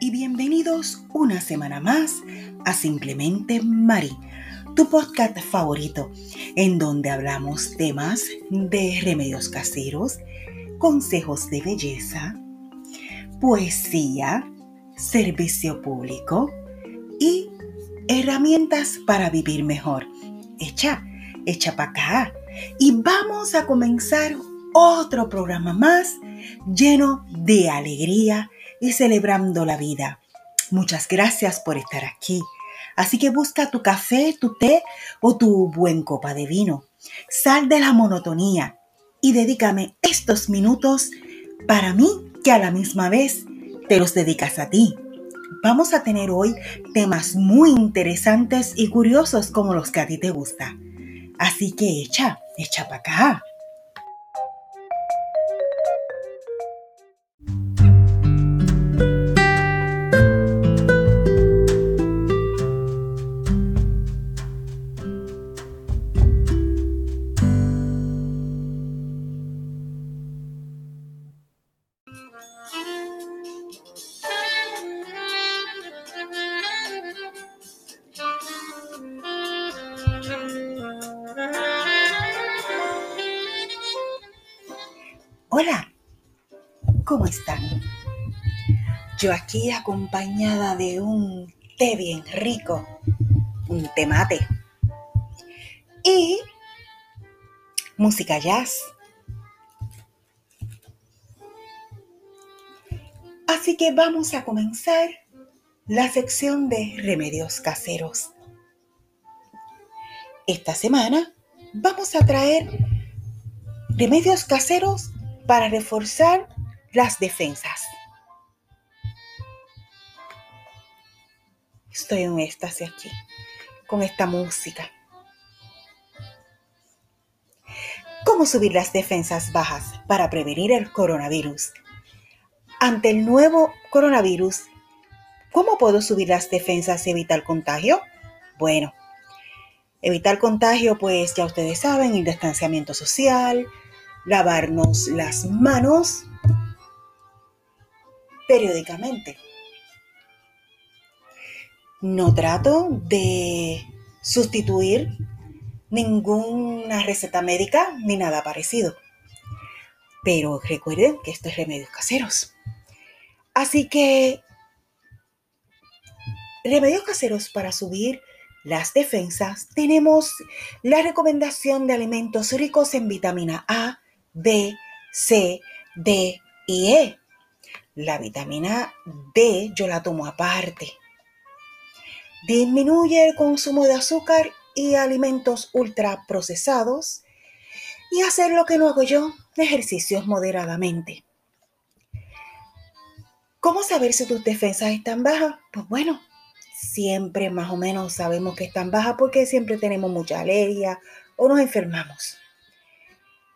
y bienvenidos una semana más a Simplemente Mari, tu podcast favorito, en donde hablamos temas de remedios caseros, consejos de belleza, poesía, servicio público y herramientas para vivir mejor. Echa, echa para acá. Y vamos a comenzar otro programa más lleno de alegría y celebrando la vida. Muchas gracias por estar aquí. Así que busca tu café, tu té o tu buen copa de vino. Sal de la monotonía y dedícame estos minutos para mí que a la misma vez te los dedicas a ti. Vamos a tener hoy temas muy interesantes y curiosos como los que a ti te gusta. Así que echa, echa para acá. Aquí acompañada de un té bien rico, un té mate y música jazz. Así que vamos a comenzar la sección de remedios caseros. Esta semana vamos a traer remedios caseros para reforzar las defensas. Estoy en éxtasis aquí con esta música. ¿Cómo subir las defensas bajas para prevenir el coronavirus? Ante el nuevo coronavirus, ¿cómo puedo subir las defensas y evitar contagio? Bueno, evitar contagio, pues ya ustedes saben, el distanciamiento social, lavarnos las manos periódicamente. No trato de sustituir ninguna receta médica ni nada parecido. Pero recuerden que esto es remedios caseros. Así que remedios caseros para subir las defensas tenemos la recomendación de alimentos ricos en vitamina A, B, C, D y E. La vitamina D yo la tomo aparte. Disminuye el consumo de azúcar y alimentos ultraprocesados y hacer lo que no hago yo, ejercicios moderadamente. ¿Cómo saber si tus defensas están bajas? Pues bueno, siempre más o menos sabemos que están bajas porque siempre tenemos mucha alergia o nos enfermamos.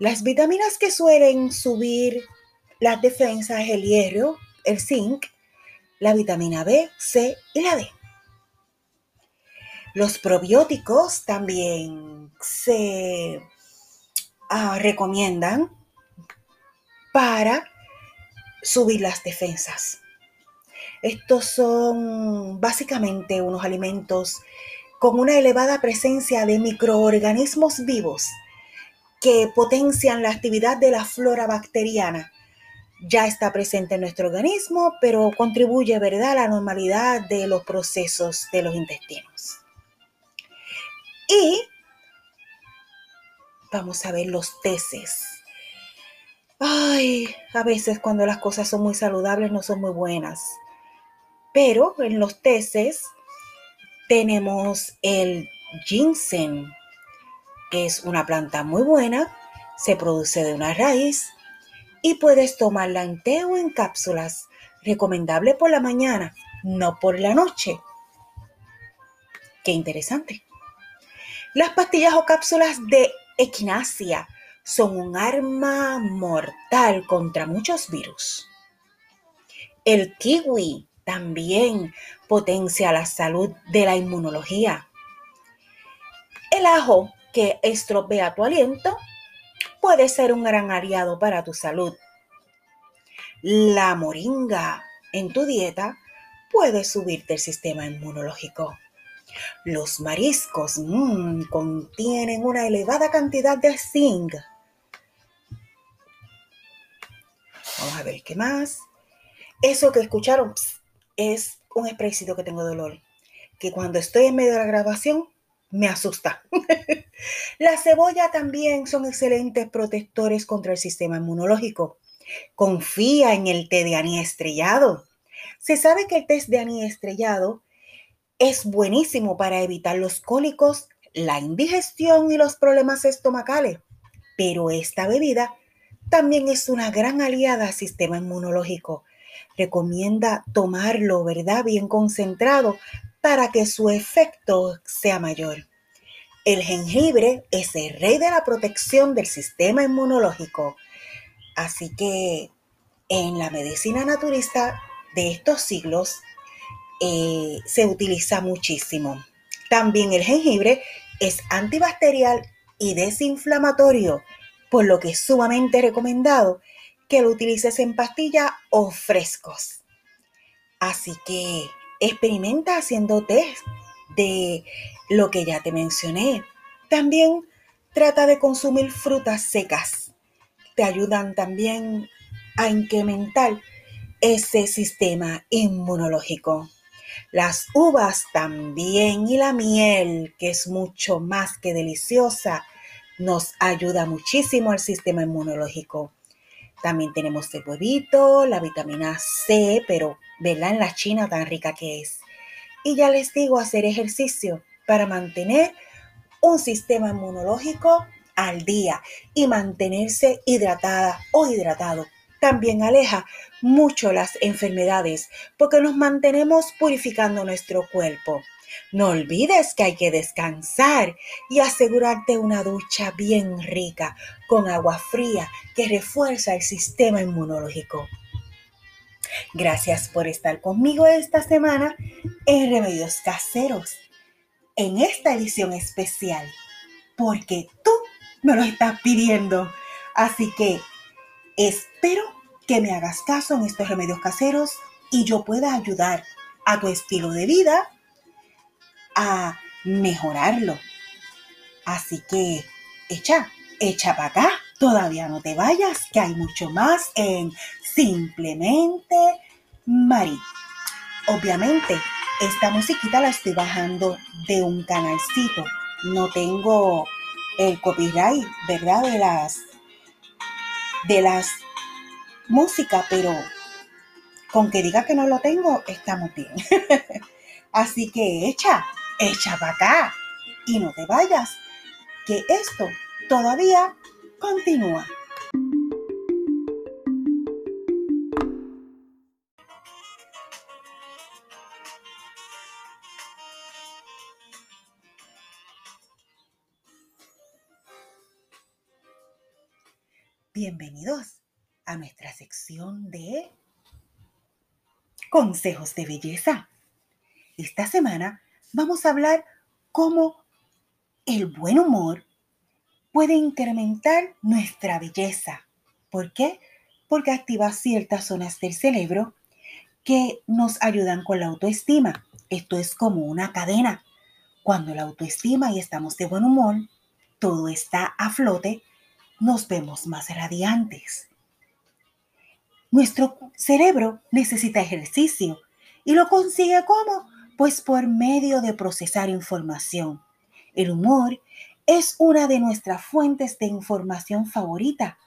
Las vitaminas que suelen subir las defensas es el hierro, el zinc, la vitamina B, C y la D. Los probióticos también se ah, recomiendan para subir las defensas. Estos son básicamente unos alimentos con una elevada presencia de microorganismos vivos que potencian la actividad de la flora bacteriana. Ya está presente en nuestro organismo, pero contribuye, ¿verdad?, a la normalidad de los procesos de los intestinos. Y vamos a ver los teces. Ay, a veces cuando las cosas son muy saludables no son muy buenas. Pero en los teces tenemos el ginseng, es una planta muy buena, se produce de una raíz y puedes tomarla en té o en cápsulas. Recomendable por la mañana, no por la noche. Qué interesante. Las pastillas o cápsulas de equinacia son un arma mortal contra muchos virus. El kiwi también potencia la salud de la inmunología. El ajo que estropea tu aliento, puede ser un gran aliado para tu salud. La moringa en tu dieta puede subirte el sistema inmunológico. Los mariscos mmm, contienen una elevada cantidad de zinc. Vamos a ver qué más. Eso que escucharon es un spraycito que tengo dolor, que cuando estoy en medio de la grabación me asusta. la cebolla también son excelentes protectores contra el sistema inmunológico. Confía en el té de anís estrellado. Se sabe que el té de anís estrellado es buenísimo para evitar los cólicos, la indigestión y los problemas estomacales, pero esta bebida también es una gran aliada al sistema inmunológico. Recomienda tomarlo, ¿verdad? Bien concentrado para que su efecto sea mayor. El jengibre es el rey de la protección del sistema inmunológico. Así que en la medicina naturista de estos siglos eh, se utiliza muchísimo. También el jengibre es antibacterial y desinflamatorio, por lo que es sumamente recomendado que lo utilices en pastilla o frescos. Así que experimenta haciendo test de lo que ya te mencioné. También trata de consumir frutas secas. Te ayudan también a incrementar ese sistema inmunológico. Las uvas también y la miel, que es mucho más que deliciosa, nos ayuda muchísimo al sistema inmunológico. También tenemos el huevito, la vitamina C, pero verla en la china tan rica que es. Y ya les digo, hacer ejercicio para mantener un sistema inmunológico al día y mantenerse hidratada o hidratado. También aleja mucho las enfermedades porque nos mantenemos purificando nuestro cuerpo. No olvides que hay que descansar y asegurarte una ducha bien rica con agua fría que refuerza el sistema inmunológico. Gracias por estar conmigo esta semana en Remedios Caseros, en esta edición especial, porque tú me lo estás pidiendo. Así que espero que me hagas caso en estos remedios caseros y yo pueda ayudar a tu estilo de vida a mejorarlo. Así que echa, echa para acá, todavía no te vayas, que hay mucho más en Simplemente Mari. Obviamente, esta musiquita la estoy bajando de un canalcito. No tengo el copyright, ¿verdad? De las de las músicas, pero con que diga que no lo tengo, estamos bien. Así que echa, echa para acá y no te vayas, que esto todavía continúa. Bienvenidos a nuestra sección de consejos de belleza. Esta semana vamos a hablar cómo el buen humor puede incrementar nuestra belleza. ¿Por qué? Porque activa ciertas zonas del cerebro que nos ayudan con la autoestima. Esto es como una cadena. Cuando la autoestima y estamos de buen humor, todo está a flote, nos vemos más radiantes. Nuestro cerebro necesita ejercicio y lo consigue como pues por medio de procesar información. El humor es una de nuestras fuentes de información favorita.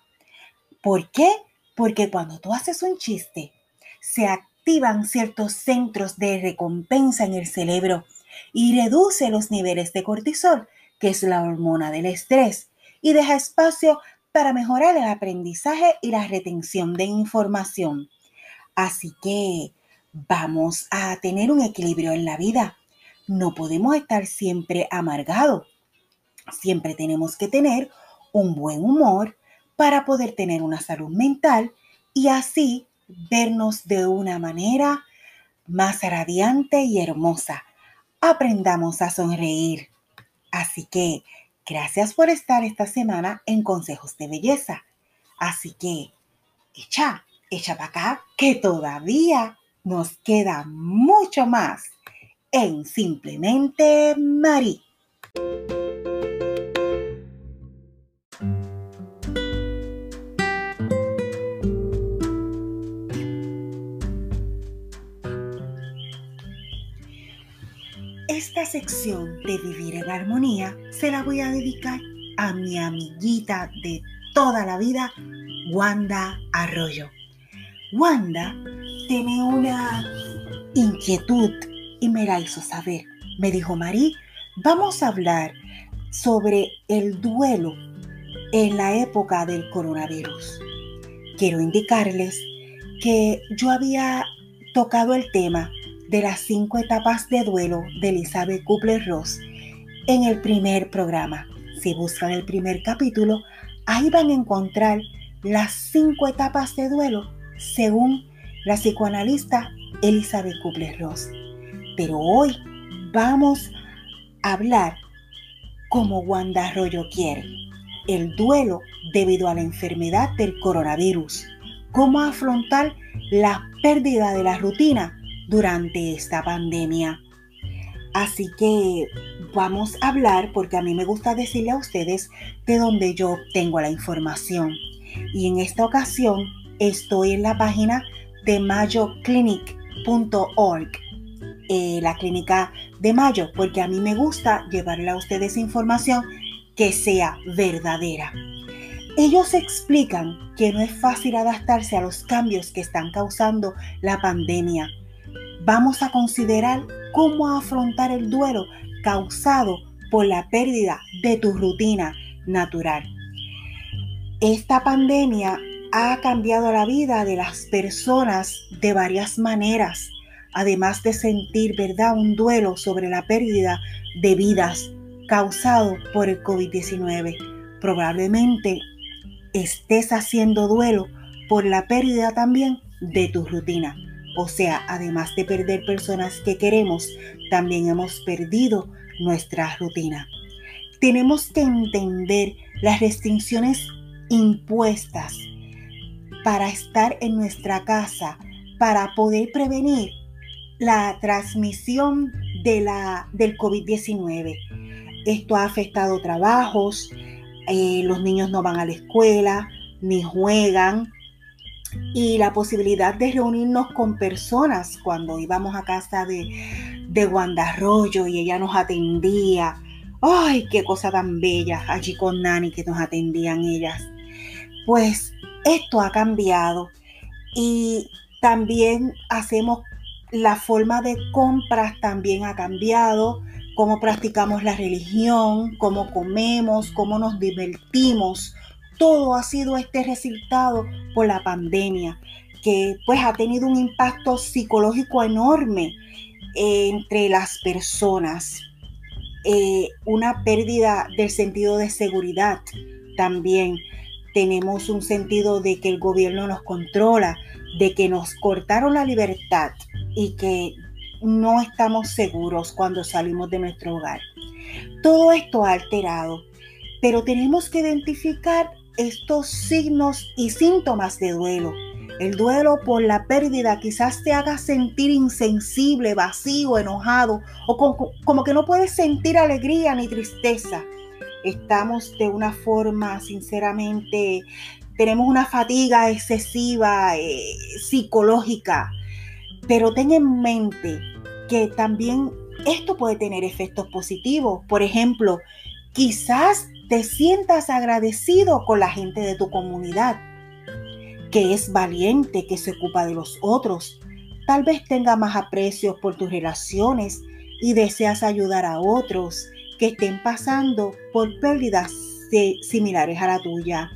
¿Por qué? Porque cuando tú haces un chiste, se activan ciertos centros de recompensa en el cerebro y reduce los niveles de cortisol, que es la hormona del estrés, y deja espacio para mejorar el aprendizaje y la retención de información. Así que vamos a tener un equilibrio en la vida. No podemos estar siempre amargados. Siempre tenemos que tener un buen humor para poder tener una salud mental y así vernos de una manera más radiante y hermosa. Aprendamos a sonreír. Así que gracias por estar esta semana en Consejos de Belleza. Así que echa, echa para acá, que todavía nos queda mucho más en Simplemente Mari. Esta sección de Vivir en Armonía se la voy a dedicar a mi amiguita de toda la vida, Wanda Arroyo. Wanda tiene una inquietud y me la hizo saber. Me dijo, Marí, vamos a hablar sobre el duelo en la época del coronavirus. Quiero indicarles que yo había tocado el tema de las cinco etapas de duelo de Elizabeth Kubler-Ross en el primer programa. Si buscan el primer capítulo, ahí van a encontrar las cinco etapas de duelo según la psicoanalista Elizabeth Kubler-Ross. Pero hoy vamos a hablar como Wanda Arroyo quiere, el duelo debido a la enfermedad del coronavirus, cómo afrontar la pérdida de la rutina durante esta pandemia. Así que vamos a hablar, porque a mí me gusta decirle a ustedes de dónde yo obtengo la información. Y en esta ocasión estoy en la página de mayoclinic.org, eh, la clínica de Mayo, porque a mí me gusta llevarle a ustedes información que sea verdadera. Ellos explican que no es fácil adaptarse a los cambios que están causando la pandemia. Vamos a considerar cómo afrontar el duelo causado por la pérdida de tu rutina natural. Esta pandemia ha cambiado la vida de las personas de varias maneras, además de sentir, ¿verdad?, un duelo sobre la pérdida de vidas causado por el COVID-19. Probablemente estés haciendo duelo por la pérdida también de tu rutina. O sea, además de perder personas que queremos, también hemos perdido nuestra rutina. Tenemos que entender las restricciones impuestas para estar en nuestra casa, para poder prevenir la transmisión de la, del COVID-19. Esto ha afectado trabajos, eh, los niños no van a la escuela, ni juegan, y la posibilidad de reunirnos con personas cuando íbamos a casa de, de Wanda Arroyo y ella nos atendía. ¡Ay, qué cosa tan bella! Allí con Nani que nos atendían ellas. Pues esto ha cambiado y también hacemos la forma de compras también ha cambiado, cómo practicamos la religión, cómo comemos, cómo nos divertimos. Todo ha sido este resultado por la pandemia, que pues ha tenido un impacto psicológico enorme entre las personas. Eh, una pérdida del sentido de seguridad también tenemos un sentido de que el gobierno nos controla, de que nos cortaron la libertad y que no estamos seguros cuando salimos de nuestro hogar. Todo esto ha alterado, pero tenemos que identificar estos signos y síntomas de duelo. El duelo por la pérdida quizás te haga sentir insensible, vacío, enojado o como, que no puedes sentir alegría ni tristeza estamos de una forma, sinceramente, tenemos una fatiga excesiva eh, psicológica, pero ten en mente que también esto puede tener efectos positivos. Por ejemplo, quizás te sientas agradecido con la gente de tu comunidad, que es valiente, que se ocupa de los otros. Tal vez tenga más aprecio por tus relaciones y deseas ayudar a otros que estén pasando por pérdidas similares a la tuya.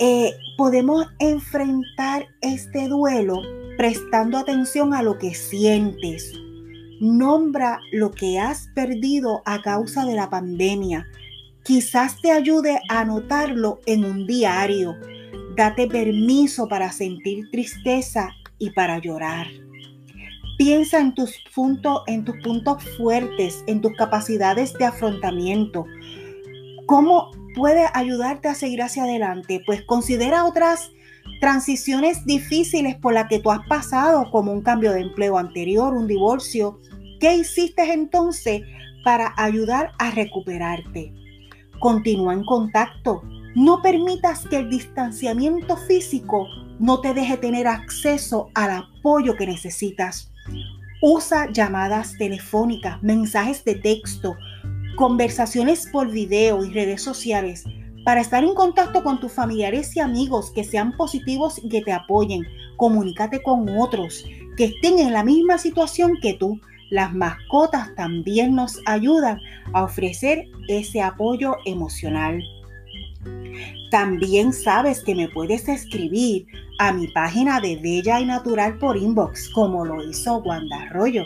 Eh, podemos enfrentar este duelo prestando atención a lo que sientes. Nombra lo que has perdido a causa de la pandemia. Quizás te ayude a anotarlo en un diario. Date permiso para sentir tristeza y para llorar. Piensa en tus, puntos, en tus puntos fuertes, en tus capacidades de afrontamiento. ¿Cómo puede ayudarte a seguir hacia adelante? Pues considera otras transiciones difíciles por las que tú has pasado, como un cambio de empleo anterior, un divorcio. ¿Qué hiciste entonces para ayudar a recuperarte? Continúa en contacto. No permitas que el distanciamiento físico no te deje tener acceso al apoyo que necesitas. Usa llamadas telefónicas, mensajes de texto, conversaciones por video y redes sociales para estar en contacto con tus familiares y amigos que sean positivos y que te apoyen. Comunícate con otros que estén en la misma situación que tú. Las mascotas también nos ayudan a ofrecer ese apoyo emocional. También sabes que me puedes escribir a mi página de Bella y Natural por inbox, como lo hizo Wanda Arroyo.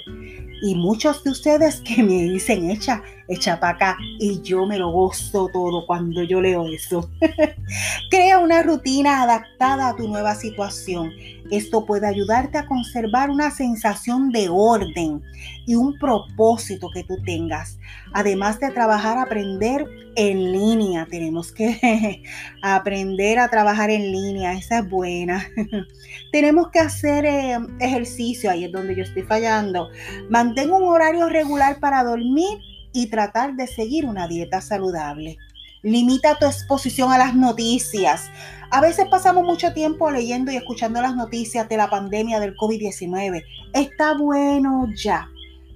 Y muchos de ustedes que me dicen, echa, echa para acá. Y yo me lo gozo todo cuando yo leo eso. Crea una rutina adaptada a tu nueva situación. Esto puede ayudarte a conservar una sensación de orden y un propósito que tú tengas. Además de trabajar, aprender en línea. Tenemos que aprender a trabajar en línea. Esa es buena. Tenemos que hacer eh, ejercicio. Ahí es donde yo estoy fallando. Mantén un horario regular para dormir y tratar de seguir una dieta saludable. Limita tu exposición a las noticias. A veces pasamos mucho tiempo leyendo y escuchando las noticias de la pandemia del COVID-19. Está bueno ya.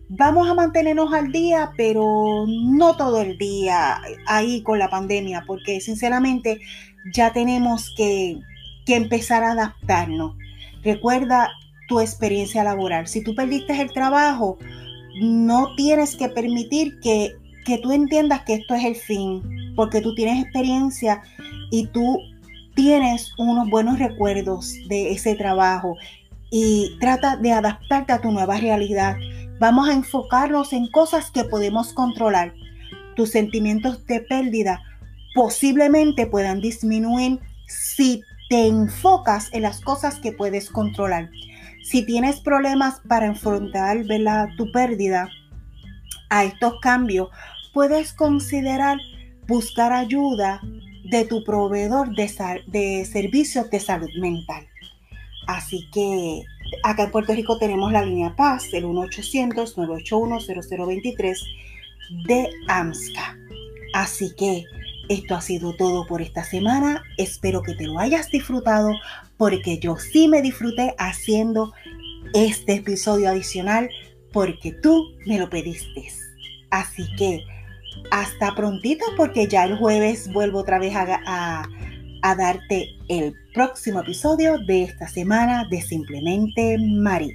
Vamos a mantenernos al día, pero no todo el día ahí con la pandemia, porque sinceramente ya tenemos que, que empezar a adaptarnos. Recuerda tu experiencia laboral. Si tú perdiste el trabajo, no tienes que permitir que, que tú entiendas que esto es el fin, porque tú tienes experiencia y tú tienes unos buenos recuerdos de ese trabajo y trata de adaptarte a tu nueva realidad. Vamos a enfocarnos en cosas que podemos controlar. Tus sentimientos de pérdida posiblemente puedan disminuir si te enfocas en las cosas que puedes controlar. Si tienes problemas para enfrentar tu pérdida a estos cambios, puedes considerar buscar ayuda de tu proveedor de, de servicios de salud mental. Así que acá en Puerto Rico tenemos la línea Paz, el 1-800-981-0023 de AMSCA. Así que esto ha sido todo por esta semana. Espero que te lo hayas disfrutado porque yo sí me disfruté haciendo este episodio adicional porque tú me lo pediste. Así que hasta prontito porque ya el jueves vuelvo otra vez a, a darte el próximo episodio de esta semana de Simplemente Mari.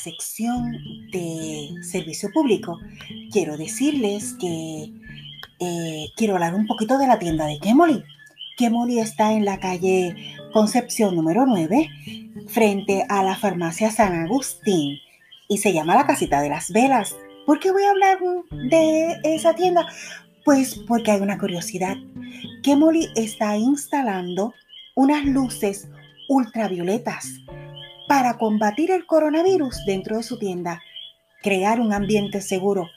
Sección de servicio público, quiero decirles que eh, quiero hablar un poquito de la tienda de Kemoli. Kemoli está en la calle Concepción número 9, frente a la farmacia San Agustín, y se llama la Casita de las Velas. ¿Por qué voy a hablar de esa tienda? Pues porque hay una curiosidad. Kemoli está instalando unas luces ultravioletas para combatir el coronavirus dentro de su tienda, crear un ambiente seguro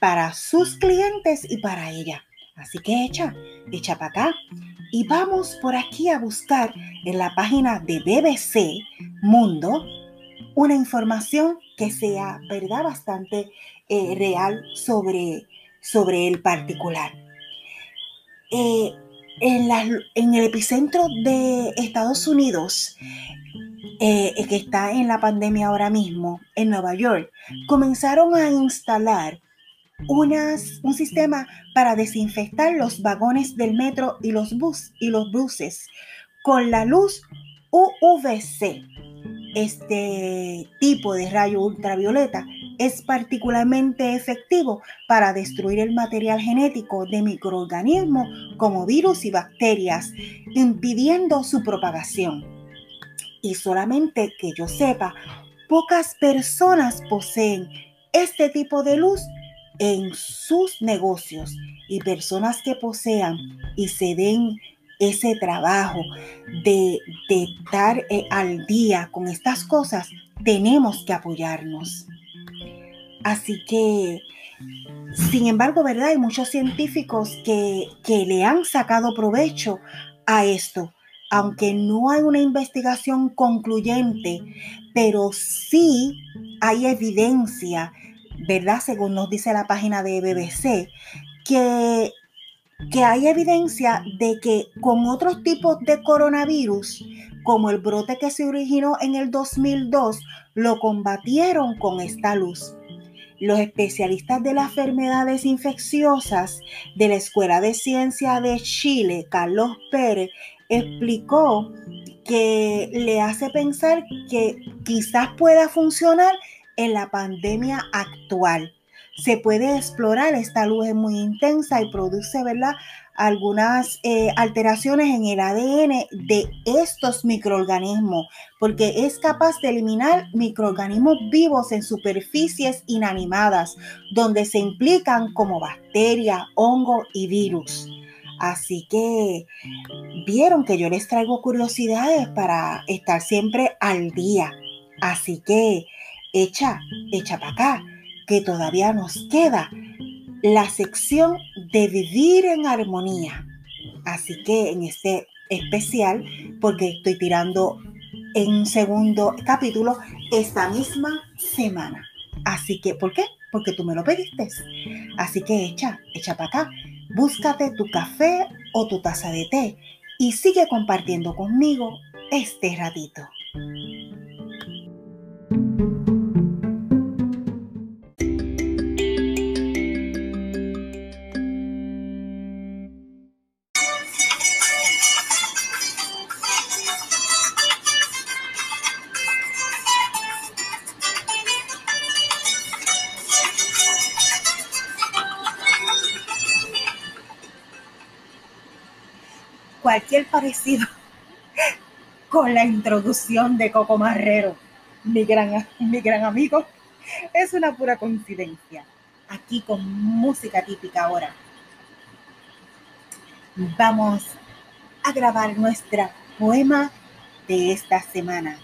para sus clientes y para ella. Así que echa, echa para acá y vamos por aquí a buscar en la página de BBC Mundo una información que sea, ¿verdad?, bastante eh, real sobre, sobre el particular. Eh, en, en el epicentro de Estados Unidos, eh, que está en la pandemia ahora mismo, en Nueva York, comenzaron a instalar unas, un sistema para desinfectar los vagones del metro y los, y los buses con la luz UVC. Este tipo de rayo ultravioleta es particularmente efectivo para destruir el material genético de microorganismos como virus y bacterias, impidiendo su propagación y solamente que yo sepa, pocas personas poseen este tipo de luz en sus negocios y personas que posean y se den ese trabajo de, estar eh, al día con estas cosas, tenemos que apoyarnos. Así que, sin embargo, ¿verdad? Hay muchos científicos que, que le han sacado provecho a esto, aunque no hay una investigación concluyente, pero sí hay evidencia, ¿verdad? Según nos dice la página de BBC, que, que hay evidencia de que con otros tipos de coronavirus, como el brote que se originó en el 2002, lo combatieron con esta luz. Los especialistas de las enfermedades infecciosas de la Escuela de Ciencia de Chile, Carlos Pérez, explicó que le hace pensar que quizás pueda funcionar en la pandemia actual. Se puede explorar, esta luz es muy intensa y produce, ¿verdad? algunas eh, alteraciones en el ADN de estos microorganismos, porque es capaz de eliminar microorganismos vivos en superficies inanimadas, donde se implican como bacterias, hongos y virus. Así que vieron que yo les traigo curiosidades para estar siempre al día. Así que echa, echa para acá, que todavía nos queda la sección de vivir en armonía. Así que en este especial, porque estoy tirando en un segundo capítulo esta misma semana. Así que, ¿por qué? Porque tú me lo pediste. Así que echa, echa para acá. Búscate tu café o tu taza de té y sigue compartiendo conmigo este ratito. Cualquier parecido con la introducción de Coco Marrero, mi gran, mi gran amigo, es una pura coincidencia. Aquí con música típica ahora. Vamos a grabar nuestra poema de esta semana.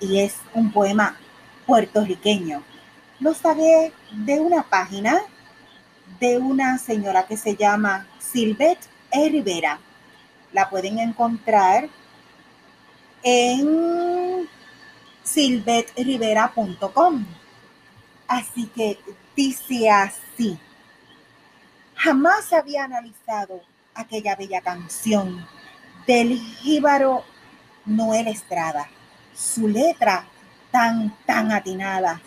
Y es un poema puertorriqueño. Lo saqué de una página de una señora que se llama Silvet E. Rivera la pueden encontrar en silvetrivera.com. Así que dice así. Jamás había analizado aquella bella canción del jíbaro Noel Estrada. Su letra tan, tan atinada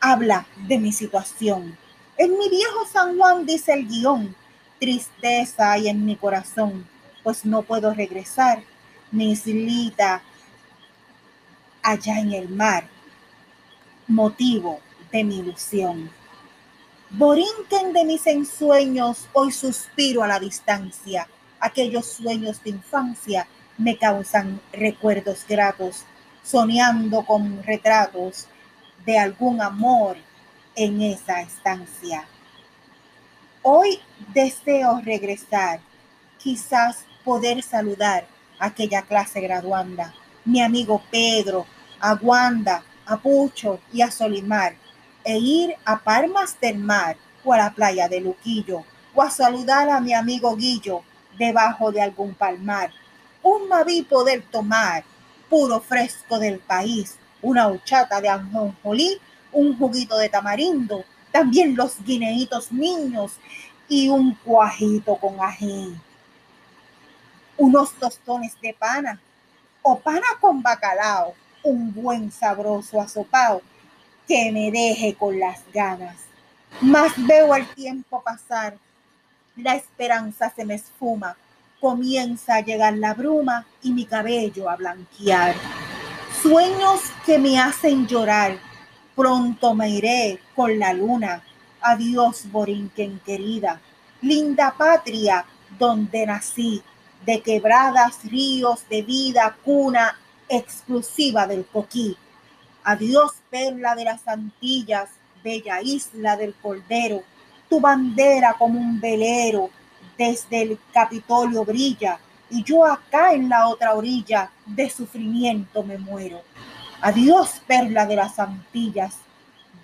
habla de mi situación. En mi viejo San Juan dice el guion, tristeza hay en mi corazón pues no puedo regresar, mi islita allá en el mar, motivo de mi ilusión. Borinquen de mis ensueños, hoy suspiro a la distancia. Aquellos sueños de infancia me causan recuerdos gratos, soñando con retratos de algún amor en esa estancia. Hoy deseo regresar, quizás poder saludar a aquella clase graduanda, mi amigo Pedro, a Wanda, a Pucho y a Solimar, e ir a Palmas del Mar o a la playa de Luquillo, o a saludar a mi amigo Guillo debajo de algún palmar. Un maví poder tomar, puro fresco del país, una huchata de anjonjolí, un juguito de tamarindo, también los guineitos niños y un cuajito con ají unos tostones de pana o pana con bacalao, un buen sabroso asopao que me deje con las ganas. Más veo el tiempo pasar, la esperanza se me esfuma, comienza a llegar la bruma y mi cabello a blanquear. Sueños que me hacen llorar, pronto me iré con la luna. Adiós, Borinquen querida, linda patria donde nací de quebradas, ríos de vida, cuna exclusiva del coquí. Adiós, perla de las Antillas, bella isla del Cordero, Tu bandera como un velero desde el Capitolio brilla y yo acá en la otra orilla de sufrimiento me muero. Adiós, perla de las Antillas,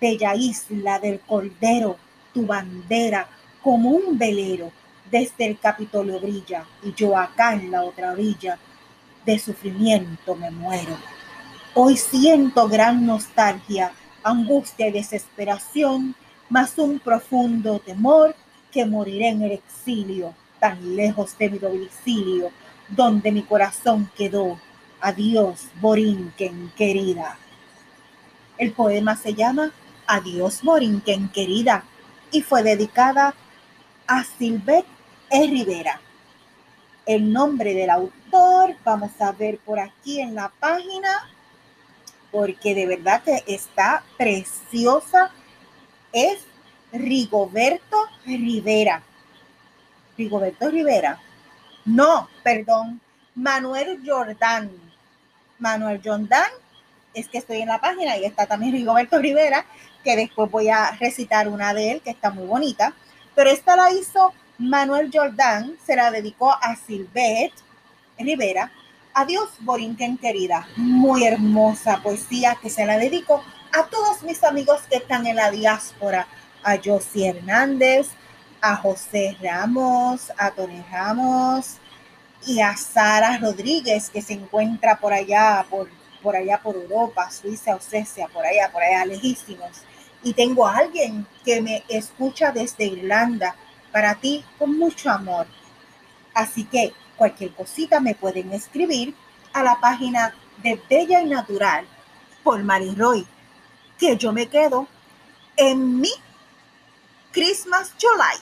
bella isla del Cordero, tu bandera como un velero desde el Capitolio brilla y yo acá en la otra orilla de sufrimiento me muero. Hoy siento gran nostalgia, angustia y desesperación, más un profundo temor que moriré en el exilio, tan lejos de mi domicilio, donde mi corazón quedó. Adiós, Borinquen querida. El poema se llama Adiós, Borinquen querida y fue dedicada a Silvet E. Rivera. El nombre del autor, vamos a ver por aquí en la página, porque de verdad que está preciosa, es Rigoberto Rivera. Rigoberto Rivera. No, perdón, Manuel Jordán. Manuel Jordán, es que estoy en la página y está también Rigoberto Rivera, que después voy a recitar una de él, que está muy bonita. Pero esta la hizo Manuel Jordán, se la dedicó a Silvet Rivera. Adiós, Borinquen querida. Muy hermosa poesía que se la dedico a todos mis amigos que están en la diáspora a Josie Hernández, a José Ramos, a Tony Ramos y a Sara Rodríguez, que se encuentra por allá, por, por allá por Europa, Suiza o Suecia, por allá, por allá lejísimos. Y tengo a alguien que me escucha desde Irlanda, para ti con mucho amor. Así que cualquier cosita me pueden escribir a la página de Bella y Natural por Roy, que yo me quedo en mi Christmas July.